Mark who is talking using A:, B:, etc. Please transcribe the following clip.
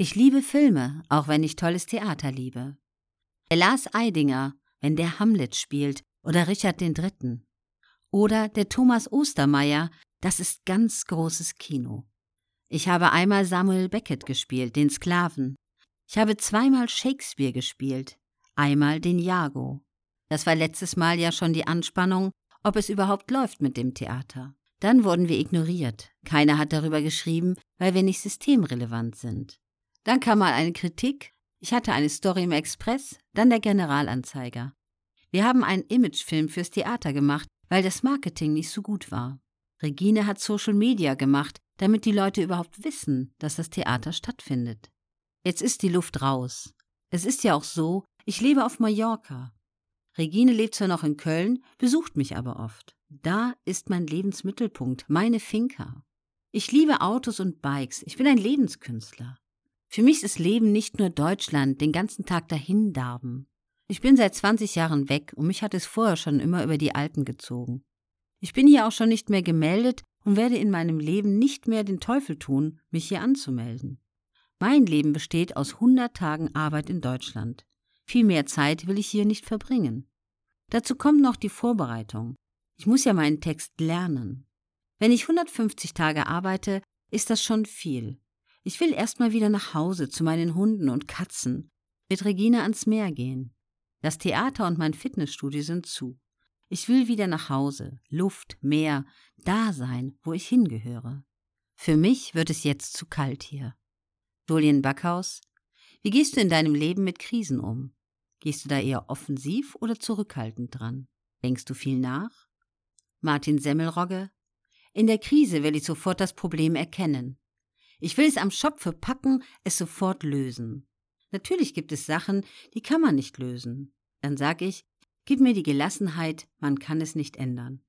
A: Ich liebe Filme, auch wenn ich tolles Theater liebe. Der Lars Eidinger, wenn der Hamlet spielt, oder Richard III. Oder der Thomas Ostermeier, das ist ganz großes Kino. Ich habe einmal Samuel Beckett gespielt, den Sklaven. Ich habe zweimal Shakespeare gespielt, einmal den Jago. Das war letztes Mal ja schon die Anspannung, ob es überhaupt läuft mit dem Theater. Dann wurden wir ignoriert. Keiner hat darüber geschrieben, weil wir nicht systemrelevant sind. Dann kam mal eine Kritik. Ich hatte eine Story im Express, dann der Generalanzeiger. Wir haben einen Imagefilm fürs Theater gemacht, weil das Marketing nicht so gut war. Regine hat Social Media gemacht, damit die Leute überhaupt wissen, dass das Theater stattfindet. Jetzt ist die Luft raus. Es ist ja auch so, ich lebe auf Mallorca. Regine lebt zwar noch in Köln, besucht mich aber oft. Da ist mein Lebensmittelpunkt, meine Finca. Ich liebe Autos und Bikes, ich bin ein Lebenskünstler. Für mich ist Leben nicht nur Deutschland, den ganzen Tag dahin darben. Ich bin seit 20 Jahren weg und mich hat es vorher schon immer über die Alpen gezogen. Ich bin hier auch schon nicht mehr gemeldet und werde in meinem Leben nicht mehr den Teufel tun, mich hier anzumelden. Mein Leben besteht aus 100 Tagen Arbeit in Deutschland. Viel mehr Zeit will ich hier nicht verbringen. Dazu kommt noch die Vorbereitung. Ich muss ja meinen Text lernen. Wenn ich 150 Tage arbeite, ist das schon viel. Ich will erst mal wieder nach Hause zu meinen Hunden und Katzen, mit Regina ans Meer gehen. Das Theater und mein Fitnessstudio sind zu. Ich will wieder nach Hause, Luft, Meer, da sein, wo ich hingehöre. Für mich wird es jetzt zu kalt hier. Julian Backhaus, wie gehst du in deinem Leben mit Krisen um? Gehst du da eher offensiv oder zurückhaltend dran? Denkst du viel nach? Martin Semmelrogge, in der Krise will ich sofort das Problem erkennen. Ich will es am Schopfe packen, es sofort lösen. Natürlich gibt es Sachen, die kann man nicht lösen. Dann sag ich, gib mir die Gelassenheit, man kann es nicht ändern.